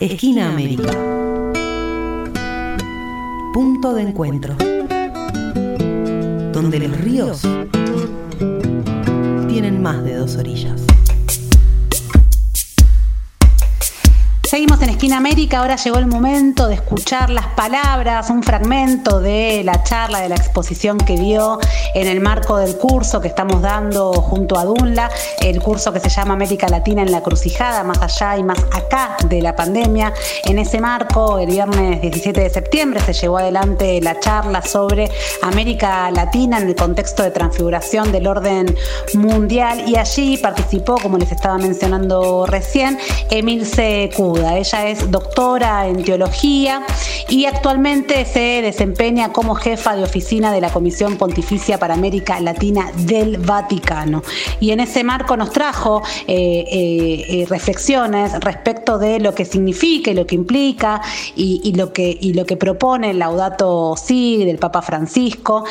Esquina América. Punto de encuentro. Donde los ríos tienen más de dos orillas. Esquina ahora llegó el momento de escuchar las palabras, un fragmento de la charla, de la exposición que dio en el marco del curso que estamos dando junto a Dunla, el curso que se llama América Latina en la Crucijada, más allá y más acá de la pandemia. En ese marco, el viernes 17 de septiembre se llevó adelante la charla sobre América Latina en el contexto de transfiguración del orden mundial y allí participó, como les estaba mencionando recién, Emilce Cuda. Ella es doctora en teología y actualmente se desempeña como jefa de oficina de la Comisión Pontificia para América Latina del Vaticano. Y en ese marco nos trajo eh, eh, eh, reflexiones respecto de lo que significa y lo que implica y, lo, que, lo que propone el Laudato Si del Papa Francisco,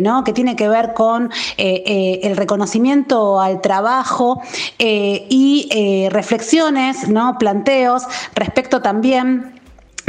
¿no? que tiene que ver con el reconocimiento al trabajo y reflexiones, ¿no? planteos respecto también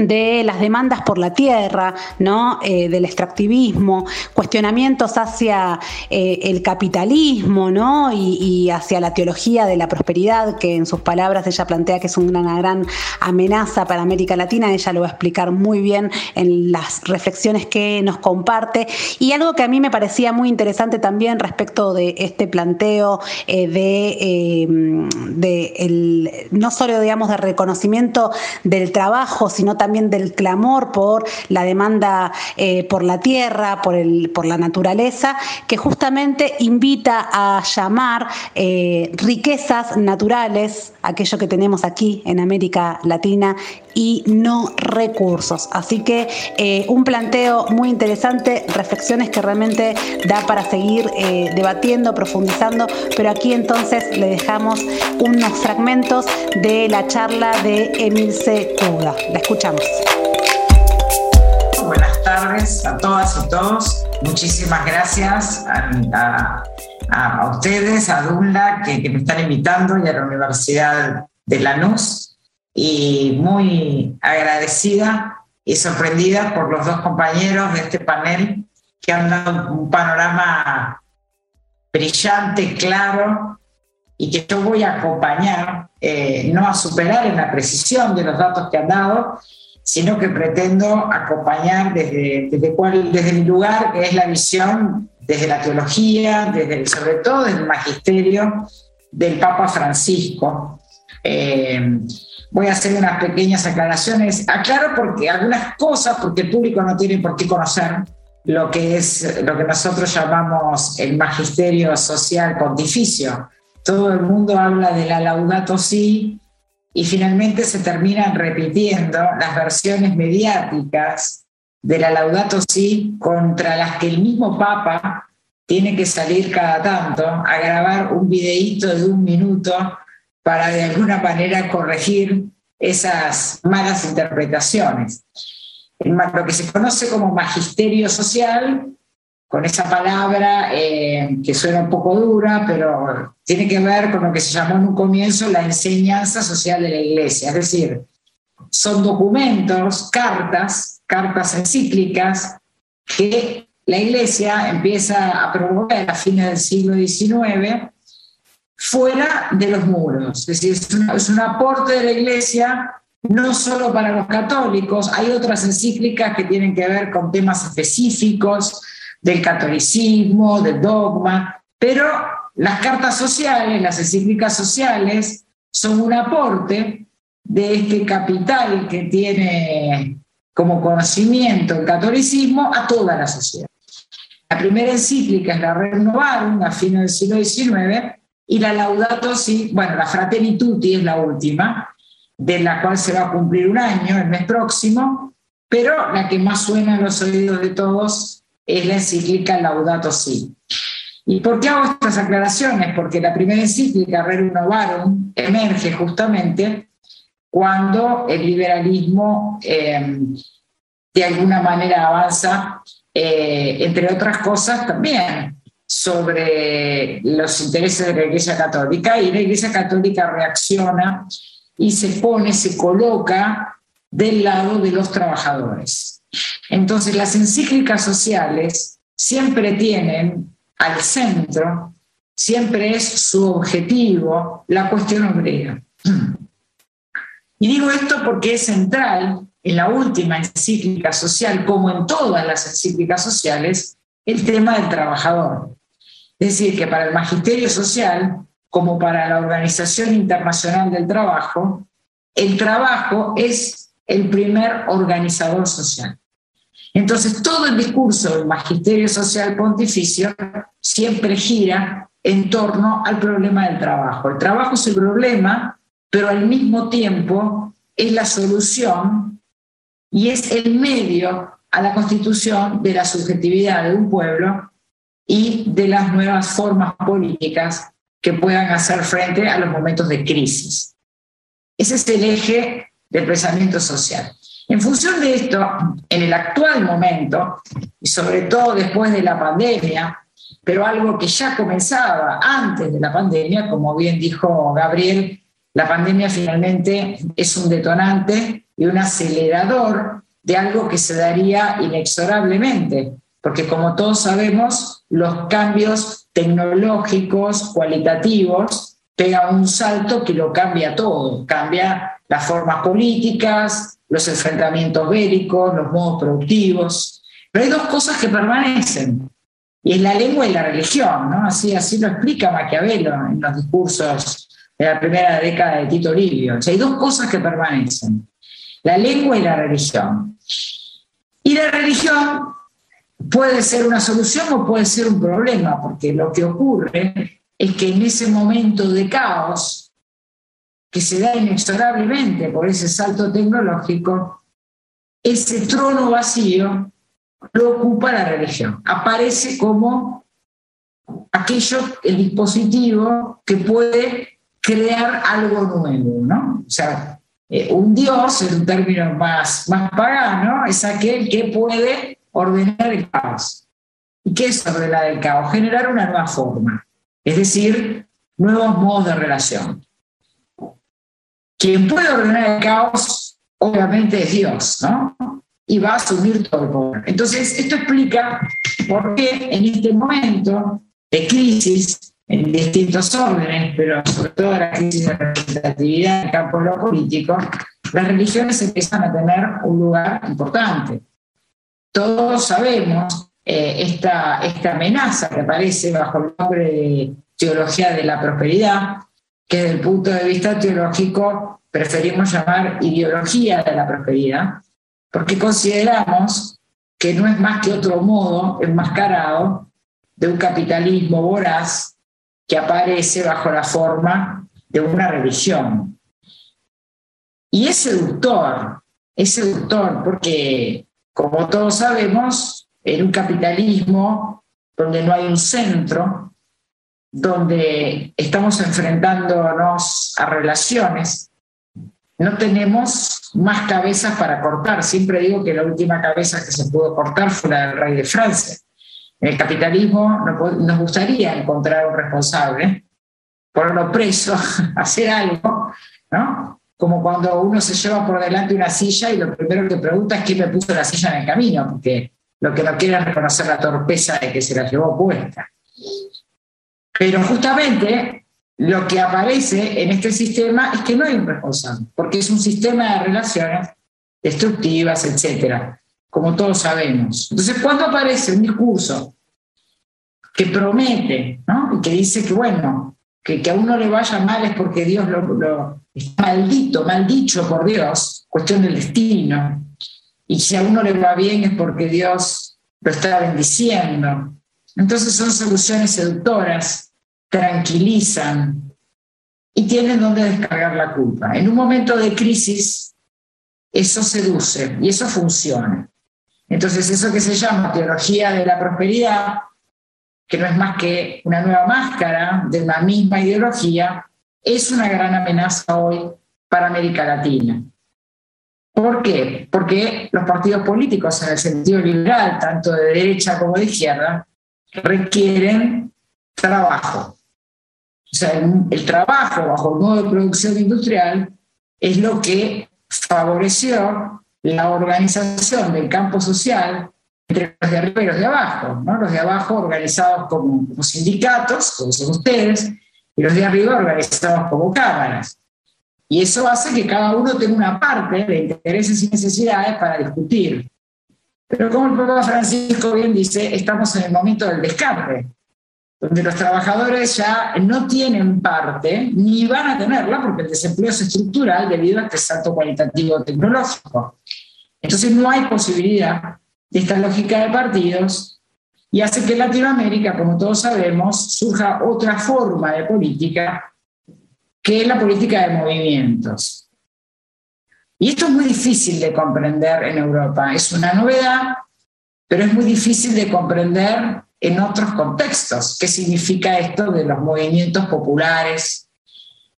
de las demandas por la tierra, ¿no? Eh, del extractivismo, cuestionamientos hacia eh, el capitalismo ¿no? Y, hacia la teología de la prosperidad, que en sus palabras ella plantea que es una gran amenaza para América Latina, ella lo va a explicar muy bien en las reflexiones que nos comparte. Y algo que a mí me parecía muy interesante también respecto de este planteo eh, de, de el, no solo digamos de reconocimiento del trabajo, sino también también del clamor por la demanda eh, por la tierra, por, el, por la naturaleza, que justamente invita a llamar eh, riquezas naturales, aquello que tenemos aquí en América Latina, y no recursos. Así que eh, un planteo muy interesante, reflexiones que realmente da para seguir debatiendo, profundizando, pero aquí entonces le dejamos unos fragmentos de la charla de Emilce Cuda. La escuchamos. Buenas tardes a todas y todos. Muchísimas gracias a, ustedes, a Dunla, que, me están invitando, y a la Universidad de Lanús. Y muy agradecida y sorprendida por los dos compañeros de este panel que han dado un panorama brillante, claro, y que yo voy a acompañar, eh, no a superar en la precisión de los datos que han dado, sino que pretendo acompañar desde, desde, mi lugar, que es la visión desde la teología, desde, sobre todo desde el magisterio del Papa Francisco. Eh, voy a hacer unas pequeñas aclaraciones. Aclaro porque algunas cosas, porque el público no tiene por qué conocer lo que es lo que nosotros llamamos el magisterio social pontificio. Todo el mundo habla de la Laudato Si, y finalmente se terminan repitiendo las versiones mediáticas de la Laudato Si contra las que el mismo Papa tiene que salir cada tanto a grabar un videíto de un minuto para de alguna manera corregir esas malas interpretaciones. Lo que se conoce como magisterio social con esa palabra eh, que suena un poco dura, pero tiene que ver con lo que se llamó en un comienzo la enseñanza social de la Iglesia. Es decir, son documentos, cartas, cartas encíclicas que la Iglesia empieza a promover a fines del siglo XIX fuera de los muros. Es decir, es un aporte de la Iglesia no solo para los católicos, hay otras encíclicas que tienen que ver con temas específicos, del catolicismo, del dogma, pero las cartas sociales, las encíclicas sociales, son un aporte de este capital que tiene como conocimiento el catolicismo a toda la sociedad. La primera encíclica es la Renovarum, a fines del siglo XIX, y la Laudato Si, bueno, la Fratelli Tutti es la última, de la cual se va a cumplir un año el mes próximo, pero la que más suena en los oídos de todos es la encíclica Laudato Si. ¿Y por qué hago estas aclaraciones? Porque la primera encíclica, Rerum Novarum, emerge justamente cuando el liberalismo eh, de alguna manera avanza, eh, entre otras cosas también, sobre los intereses de la Iglesia Católica y la Iglesia Católica reacciona y se pone, se coloca del lado de los trabajadores. Entonces las encíclicas sociales siempre tienen al centro, siempre es su objetivo la cuestión obrera. Y digo esto porque es central en la última encíclica social, como en todas las encíclicas sociales, el tema del trabajador. Es decir, que para el magisterio social, como para la Organización Internacional del Trabajo, el trabajo es el primer organizador social. Entonces, todo el discurso del magisterio social pontificio siempre gira en torno al problema del trabajo. El trabajo es el problema, pero al mismo tiempo es la solución y es el medio a la constitución de la subjetividad de un pueblo y de las nuevas formas políticas que puedan hacer frente a los momentos de crisis. Ese es el eje del pensamiento social. En función de esto, en el actual momento, y sobre todo después de la pandemia, pero algo que ya comenzaba antes de la pandemia, como bien dijo Gabriel, la pandemia finalmente es un detonante y un acelerador de algo que se daría inexorablemente, porque como todos sabemos, los cambios tecnológicos, cualitativos, pegan un salto que lo cambia todo, cambia las formas políticas, los enfrentamientos bélicos, los modos productivos. Pero hay dos cosas que permanecen, y es la lengua y la religión, ¿no? Así, así lo explica Maquiavelo en los discursos de la primera década de Tito Livio. hay dos cosas que permanecen, la lengua y la religión. Y la religión puede ser una solución o puede ser un problema, porque lo que ocurre es que en ese momento de caos, que se da inexorablemente por ese salto tecnológico, ese trono vacío lo ocupa la religión. Aparece como aquello, el dispositivo que puede crear algo nuevo, ¿no? O sea, eh, un dios, en un término más, más pagano, es aquel que puede ordenar el caos. ¿Y qué es ordenar el caos? Generar una nueva forma, es decir, nuevos modos de relación. Quien puede ordenar el caos, obviamente, es Dios, ¿no? Y va a asumir todo el poder. Entonces, esto explica por qué en este momento de crisis, en distintos órdenes, pero sobre todo la crisis de representatividad en el campo político, las religiones empiezan a tener un lugar importante. Todos sabemos eh, esta, esta amenaza que aparece bajo el nombre de teología de la prosperidad, que desde el punto de vista teológico preferimos llamar ideología de la prosperidad, porque consideramos que no es más que otro modo enmascarado de un capitalismo voraz que aparece bajo la forma de una religión. Y es seductor, es seductor porque, como todos sabemos, en un capitalismo donde no hay un centro, donde estamos enfrentándonos a relaciones, no tenemos más cabezas para cortar. Siempre digo que la última cabeza que se pudo cortar fue la del rey de Francia. En el capitalismo nos gustaría encontrar un responsable, ponerlo preso, hacer algo, ¿no? Como cuando uno se lleva por delante una silla y lo primero que pregunta es quién me puso la silla en el camino, porque lo que no quiere es reconocer la torpeza de que se la llevó puesta. Pero justamente lo que aparece en este sistema es que no hay un responsable, porque es un sistema de relaciones destructivas, etcétera como todos sabemos. Entonces, cuando aparece un discurso que promete, ¿no? y que dice que, bueno, que, a uno le vaya mal es porque Dios lo, lo está maldito, maldicho por Dios, cuestión del destino, y si a uno le va bien es porque Dios lo está bendiciendo. Entonces son soluciones seductoras, tranquilizan y tienen donde descargar la culpa. En un momento de crisis, eso seduce y eso funciona. Entonces, eso que se llama teología de la prosperidad, que no es más que una nueva máscara de la misma ideología, es una gran amenaza hoy para América Latina. ¿Por qué? Porque los partidos políticos en el sentido liberal, tanto de derecha como de izquierda, requieren trabajo. O sea, el, trabajo bajo el modo de producción industrial es lo que favoreció la organización del campo social entre los de arriba y los de abajo, ¿no? los de abajo organizados como, como sindicatos, como son ustedes, y los de arriba organizados como cámaras. Y eso hace que cada uno tenga una parte de intereses y necesidades para discutir. Pero como el Papa Francisco bien dice, estamos en el momento del descarte, donde los trabajadores ya no tienen parte, ni van a tenerla, porque el desempleo es estructural debido a este salto cualitativo tecnológico. Entonces no hay posibilidad de esta lógica de partidos y hace que en Latinoamérica, como todos sabemos, surja otra forma de política que es la política de movimientos. Y esto es muy difícil de comprender en Europa. Es una novedad, pero es muy difícil de comprender en otros contextos. ¿Qué significa esto de los movimientos populares?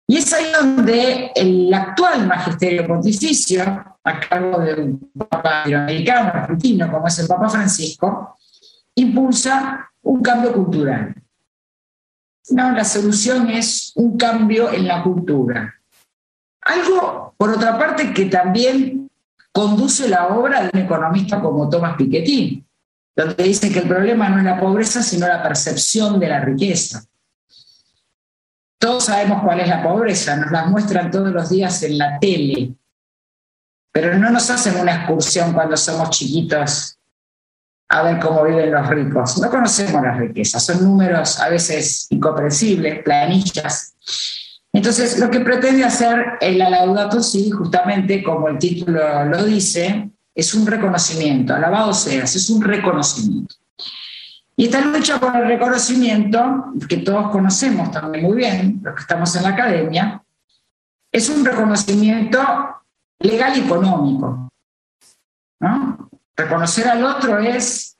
Y es ahí donde el actual magisterio pontificio, a cargo de un papa latinoamericano, argentino, como es el Papa Francisco, impulsa un cambio cultural. No, la solución es un cambio en la cultura. Algo, por otra parte, que también conduce la obra de un economista como Thomas Piketty, donde dice que el problema no es la pobreza, sino la percepción de la riqueza. Todos sabemos cuál es la pobreza, nos la muestran todos los días en la tele, pero no nos hacen una excursión cuando somos chiquitos a ver cómo viven los ricos. No conocemos las riquezas, son números a veces incomprensibles, planillas. Entonces, lo que pretende hacer el Laudato Si, justamente como el título lo dice, es un reconocimiento, alabado seas, es un reconocimiento. Y esta lucha por el reconocimiento, que todos conocemos también muy bien, los que estamos en la academia, es un reconocimiento legal y económico. ¿no? Reconocer al otro es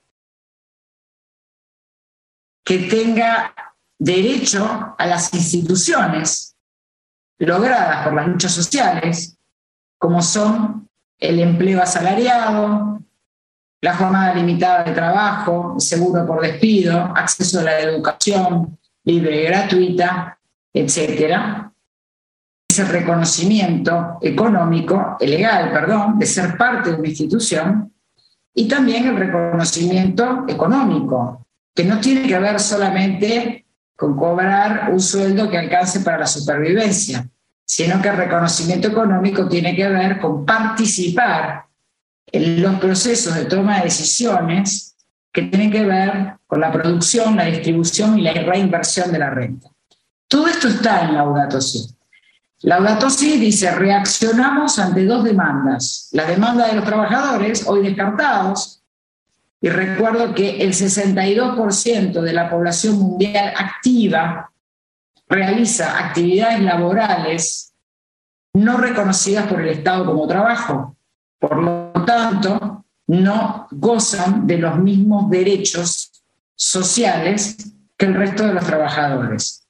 que tenga derecho a las instituciones logradas por las luchas sociales, como son el empleo asalariado, la jornada limitada de trabajo, seguro por despido, acceso a la educación libre y gratuita, etcétera. Ese reconocimiento económico, legal, perdón, de ser parte de una institución y también el reconocimiento económico, que no tiene que ver solamente con cobrar un sueldo que alcance para la supervivencia, sino que el reconocimiento económico tiene que ver con participar en los procesos de toma de decisiones que tienen que ver con la producción, la distribución y la reinversión de la renta. Todo esto está en Laudato Si. Laudato Si dice, reaccionamos ante dos demandas. La demanda de los trabajadores, hoy descartados, y recuerdo que el 62% de la población mundial activa realiza actividades laborales no reconocidas por el Estado como trabajo. Por lo tanto, no gozan de los mismos derechos sociales que el resto de los trabajadores.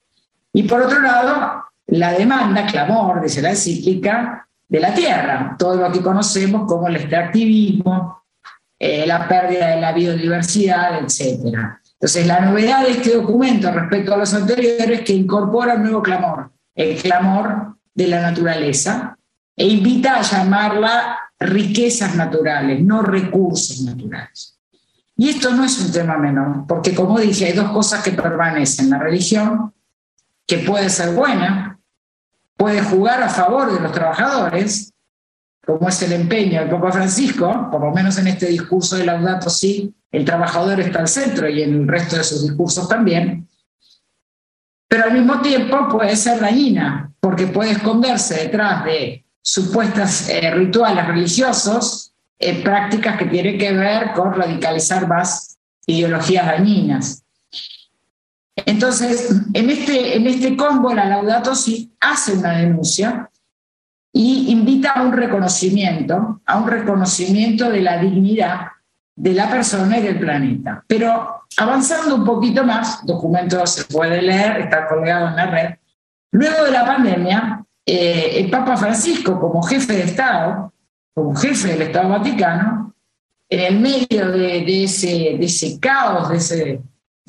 Y por otro lado, la demanda, clamor, dice la encíclica, de la tierra, todo lo que conocemos como el extractivismo, eh, la pérdida de la biodiversidad, etc. Entonces, la novedad de este documento respecto a los anteriores es que incorpora un nuevo clamor, el clamor de la naturaleza, e invita a llamarla riquezas naturales, no recursos naturales. Y esto no es un tema menor, porque como dije, hay dos cosas que permanecen. La religión, que puede ser buena, puede jugar a favor de los trabajadores, como es el empeño del Papa Francisco, por lo menos en este discurso de Laudato Si, el trabajador está al centro y en el resto de sus discursos también, pero al mismo tiempo puede ser dañina, porque puede esconderse detrás de supuestas eh, rituales religiosos, eh, prácticas que tienen que ver con radicalizar más ideologías dañinas. Entonces, en este, en este combo, la Laudato Si hace una denuncia y invita a un reconocimiento, a un reconocimiento de la dignidad de la persona y del planeta. Pero avanzando un poquito más, documento se puede leer, está colgado en la red, luego de la pandemia, eh, el Papa Francisco, como jefe de Estado, como jefe del Estado Vaticano, en el medio de, ese, de ese caos, de ese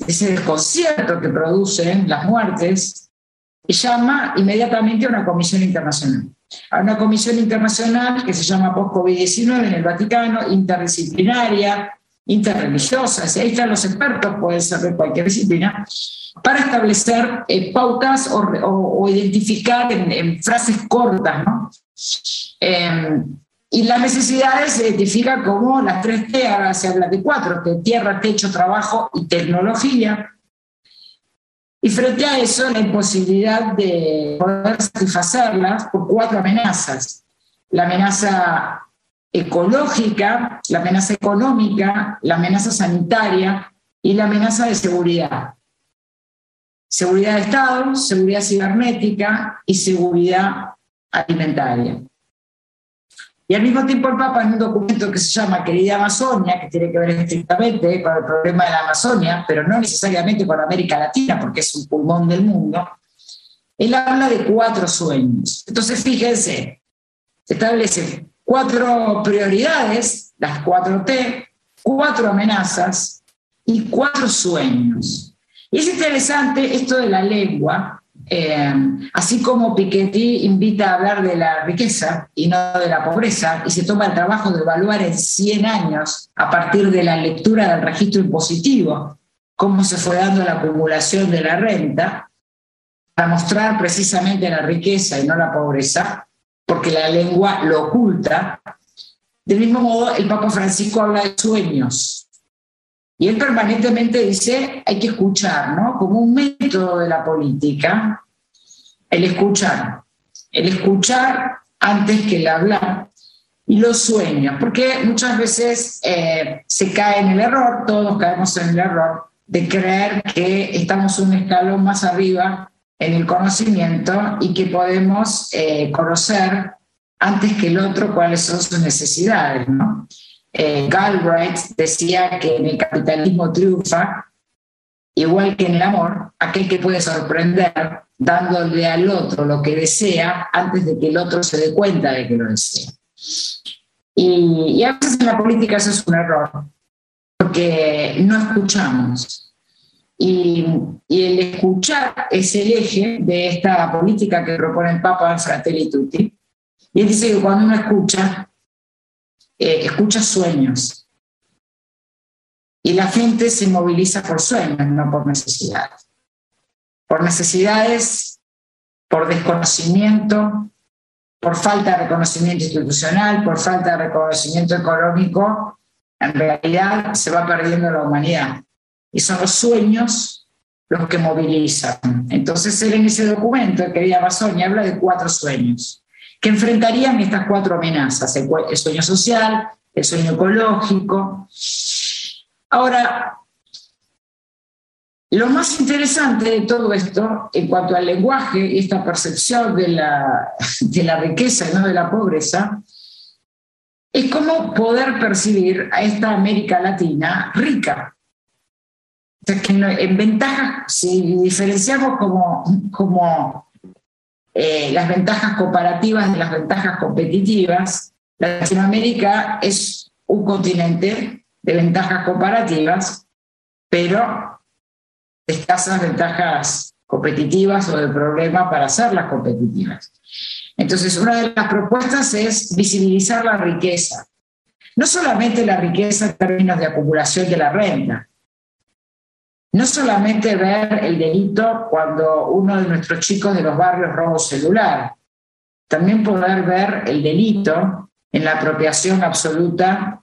ese desconcierto que producen las muertes, llama inmediatamente a una comisión internacional. A una comisión internacional que se llama Post-COVID-19 en el Vaticano, interdisciplinaria, interreligiosa, ahí están los expertos, pueden ser de cualquier disciplina, para establecer eh, pautas o, identificar en, frases cortas. Em, y las necesidades se identifican como las tres T, ahora se habla de cuatro, que tierra, techo, trabajo y tecnología. Y frente a eso, la imposibilidad de poder satisfacerlas por cuatro amenazas. La amenaza ecológica, la amenaza económica, la amenaza sanitaria y la amenaza de seguridad. Seguridad de Estado, seguridad cibernética y seguridad alimentaria. Y al mismo tiempo el Papa en un documento que se llama Querida Amazonia, que tiene que ver estrictamente con el problema de la Amazonia, pero no necesariamente con América Latina, porque es un pulmón del mundo, él habla de cuatro sueños. Entonces, fíjense, se establece cuatro prioridades, las cuatro T, cuatro amenazas y cuatro sueños. Y es interesante esto de la lengua, eh, así como Piketty invita a hablar de la riqueza y no de la pobreza, y se toma el trabajo de evaluar en 100 años, a partir de la lectura del registro impositivo, cómo se fue dando la acumulación de la renta, para mostrar precisamente la riqueza y no la pobreza, porque la lengua lo oculta. Del mismo modo, el Papa Francisco habla de sueños. Y él permanentemente dice, hay que escuchar, ¿no? Como un método de la política, el escuchar. El escuchar antes que el hablar. Y los sueños, porque muchas veces eh, se cae en el error, todos caemos en el error de creer que estamos un escalón más arriba en el conocimiento y que podemos eh, conocer antes que el otro cuáles son sus necesidades. ¿no? Eh, Galbraith decía que en el capitalismo triunfa, igual que en el amor, aquel que puede sorprender dándole al otro lo que desea antes de que el otro se dé cuenta de que lo desea. Y, y a veces en la política eso es un error, porque no escuchamos. Y, el escuchar es el eje de esta política que propone el Papa Fratelli Tutti. Y él dice que cuando uno escucha, eh, escucha sueños. Y la gente se moviliza por sueños, no por necesidades. Por necesidades, por desconocimiento, por falta de reconocimiento institucional, por falta de reconocimiento económico, en realidad se va perdiendo la humanidad y son los sueños los que movilizan. Entonces él en ese documento, el querida Amazonia, habla de cuatro sueños que enfrentarían estas cuatro amenazas, el, sueño social, el sueño ecológico. Ahora, lo más interesante de todo esto, en cuanto al lenguaje esta percepción de la, de la riqueza y no de la pobreza, es cómo poder percibir a esta América Latina rica, que en ventajas, si diferenciamos como, como eh, las ventajas comparativas de las ventajas competitivas, Latinoamérica es un continente de ventajas comparativas, pero escasas ventajas competitivas o de problemas para hacerlas competitivas. Entonces, una de las propuestas es visibilizar la riqueza. No solamente la riqueza en términos de acumulación de la renta, no solamente ver el delito cuando uno de nuestros chicos de los barrios roba un celular, también poder ver el delito en la apropiación absoluta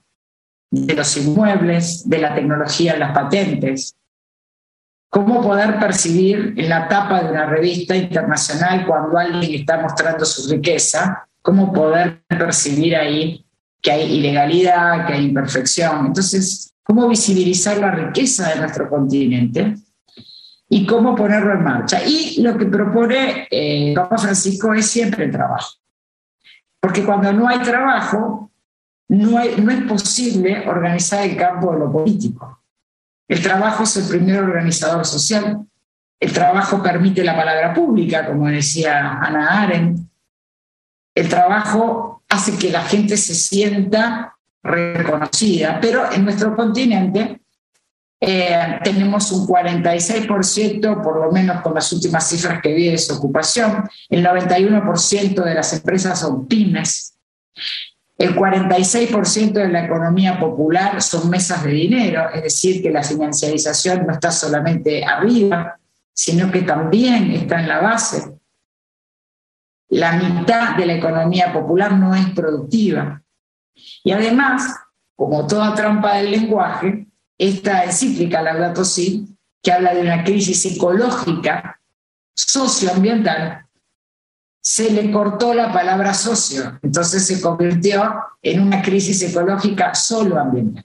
de los inmuebles, de la tecnología las patentes. Cómo poder percibir en la tapa de una revista internacional cuando alguien está mostrando su riqueza, cómo poder percibir ahí que hay ilegalidad, que hay imperfección. Entonces, cómo visibilizar la riqueza de nuestro continente y cómo ponerlo en marcha. Y lo que propone eh, Papa Francisco es siempre el trabajo. Porque cuando no hay trabajo, no, no es posible organizar el campo de lo político. El trabajo es el primer organizador social. El trabajo permite la palabra pública, como decía Ana Arendt. El trabajo hace que la gente se sienta reconocida, pero en nuestro continente Eh, tenemos un 46%, por lo menos con las últimas cifras que vi de desocupación. El 91% de las empresas son pymes. El 46% de la economía popular son mesas de dinero, es decir, que la financiarización no está solamente arriba, sino que también está en la base. La mitad de la economía popular no es productiva. Y además, como toda trampa del lenguaje, esta encíclica Laudato que habla de una crisis psicológica, socioambiental, se le cortó la palabra socio, entonces se convirtió en una crisis ecológica solo ambiental.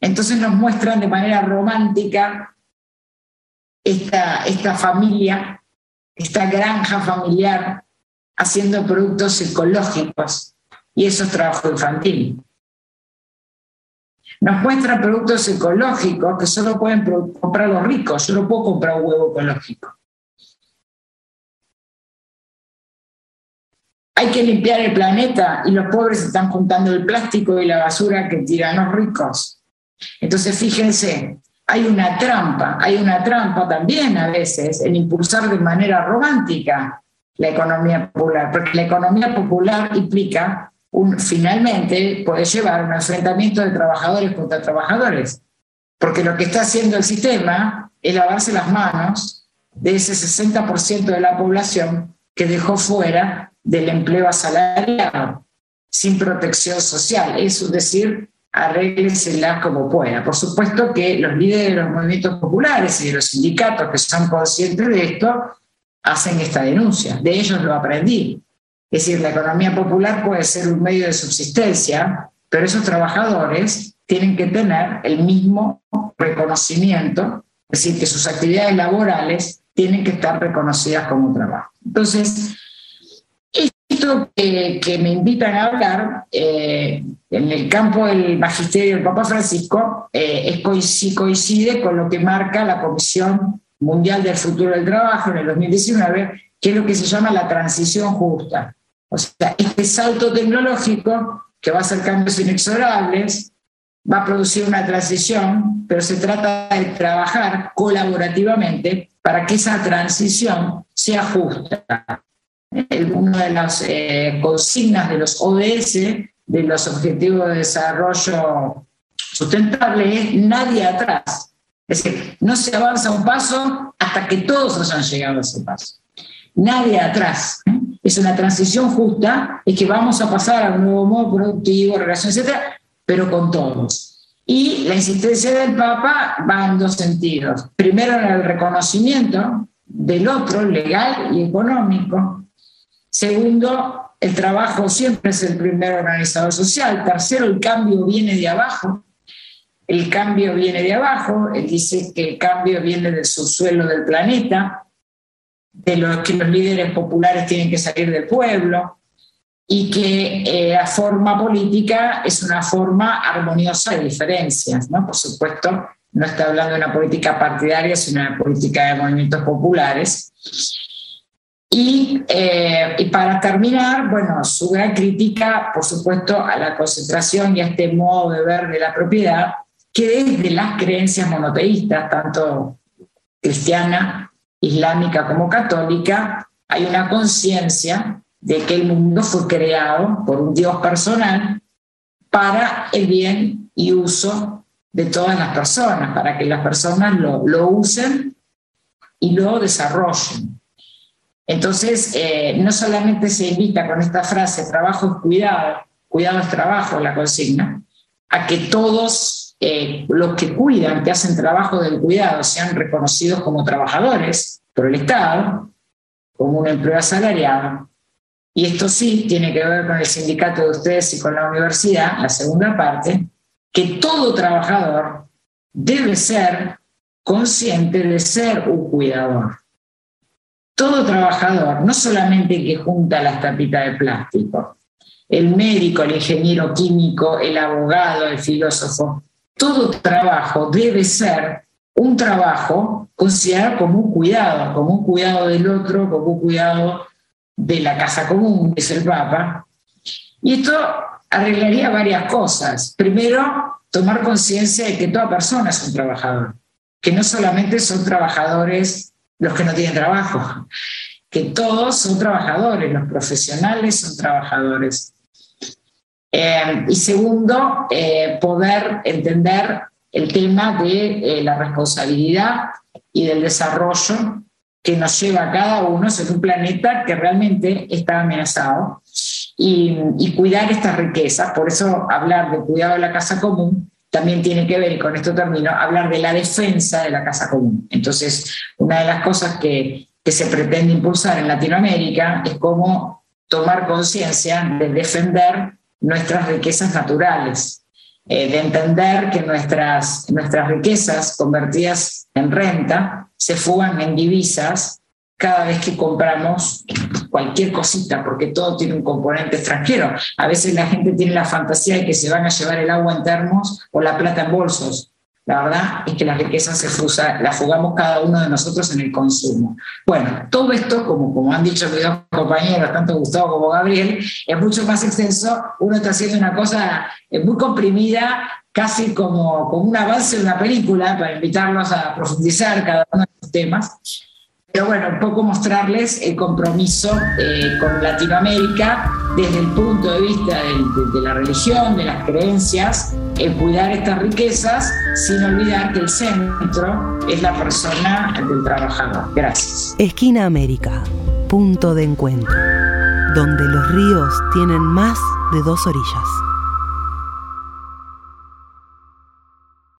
Entonces nos muestran de manera romántica esta, esta familia, esta granja familiar haciendo productos ecológicos y eso es trabajo infantil. Nos muestran productos ecológicos que solo pueden comprar los ricos. Yo no puedo comprar un huevo ecológico. Hay que limpiar el planeta y los pobres están juntando el plástico y la basura que tiran los ricos. Entonces, fíjense, hay una trampa, hay una trampa también a veces en impulsar de manera romántica la economía popular, porque la economía popular implica finalmente puede llevar a un enfrentamiento de trabajadores contra trabajadores, porque lo que está haciendo el sistema es lavarse las manos de ese 60% de la población que dejó fuera del empleo asalariado, sin protección social, es decir, arréglesela como pueda. Por supuesto que los líderes de los movimientos populares y de los sindicatos que son conscientes de esto hacen esta denuncia. De ellos lo aprendí. Es decir, la economía popular puede ser un medio de subsistencia, pero esos trabajadores tienen que tener el mismo reconocimiento, es decir, que sus actividades laborales tienen que estar reconocidas como trabajo. Entonces, esto que, me invitan a hablar eh, en el campo del magisterio del Papa Francisco eh, coincide con lo que marca la Comisión Mundial del Futuro del Trabajo en el 2019, que es lo que se llama la transición justa. O sea, este salto tecnológico que va a hacer cambios inexorables, va a producir una transición, pero se trata de trabajar colaborativamente para que esa transición sea justa. Una de las eh, consignas de los ODS, de los Objetivos de Desarrollo Sustentable, es nadie atrás. Es decir, no se avanza un paso hasta que todos hayan llegado a ese paso. Nadie atrás es una transición justa, es que vamos a pasar a un nuevo modo productivo, relación, etcétera, pero con todos. Y la insistencia del Papa va en dos sentidos. Primero, en el reconocimiento del otro, legal y económico. Segundo, el trabajo siempre es el primer organizador social. Tercero, el cambio viene de abajo. El cambio viene de abajo. Él dice que el cambio viene del subsuelo del planeta de los que los líderes populares tienen que salir del pueblo y que eh, la forma política es una forma armoniosa de diferencias, ¿no? Por supuesto, no está hablando de una política partidaria, sino de una política de movimientos populares. Y, eh, y, para terminar, bueno, su gran crítica, por supuesto, a la concentración y a este modo de ver de la propiedad, que desde las creencias monoteístas, tanto cristiana islámica como católica, hay una conciencia de que el mundo fue creado por un Dios personal para el bien y uso de todas las personas, para que las personas lo, lo usen y lo desarrollen. Entonces, eh, no solamente se invita con esta frase, trabajo es cuidado, cuidado es trabajo, la consigna, a que todos eh, los que cuidan, que hacen trabajo del cuidado, sean reconocidos como trabajadores por el Estado, como un empleo asalariado. Y esto sí tiene que ver con el sindicato de ustedes y con la universidad, la segunda parte, que todo trabajador debe ser consciente de ser un cuidador. Todo trabajador, no solamente que junta las tapitas de plástico, el médico, el ingeniero químico, el abogado, el filósofo, todo trabajo debe ser un trabajo considerado como un cuidado, como un cuidado del otro, como un cuidado de la casa común, dice el Papa. Y esto arreglaría varias cosas. Primero, tomar conciencia de que toda persona es un trabajador, que no solamente son trabajadores los que no tienen trabajo, que todos son trabajadores, los profesionales son trabajadores. Eh, y segundo, eh, poder entender el tema de eh, la responsabilidad y del desarrollo que nos lleva a cada uno en un planeta que realmente está amenazado y, y, cuidar estas riquezas. Por eso hablar de cuidado de la casa común también tiene que ver, y con esto termino, hablar de la defensa de la casa común. Entonces, una de las cosas que, que se pretende impulsar en Latinoamérica es cómo tomar conciencia de defender nuestras riquezas naturales, eh, de entender que nuestras, nuestras riquezas convertidas en renta se fugan en divisas cada vez que compramos cualquier cosita, porque todo tiene un componente extranjero. A veces la gente tiene la fantasía de que se van a llevar el agua en termos o la plata en bolsos. La verdad es que las riquezas se fusa, las fugamos cada uno de nosotros en el consumo. Bueno, todo esto, como, como han dicho mis dos compañeros, tanto Gustavo como Gabriel, es mucho más extenso. Uno está haciendo una cosa eh, muy comprimida, casi como, como un avance de una película, para invitarlos a profundizar cada uno de los temas. Pero bueno, un poco mostrarles el compromiso eh, con Latinoamérica desde el punto de vista de, de, de, la religión, de las creencias, en cuidar estas riquezas, sin olvidar que el centro es la persona del trabajador. Gracias. Esquina América, punto de encuentro, donde los ríos tienen más de dos orillas.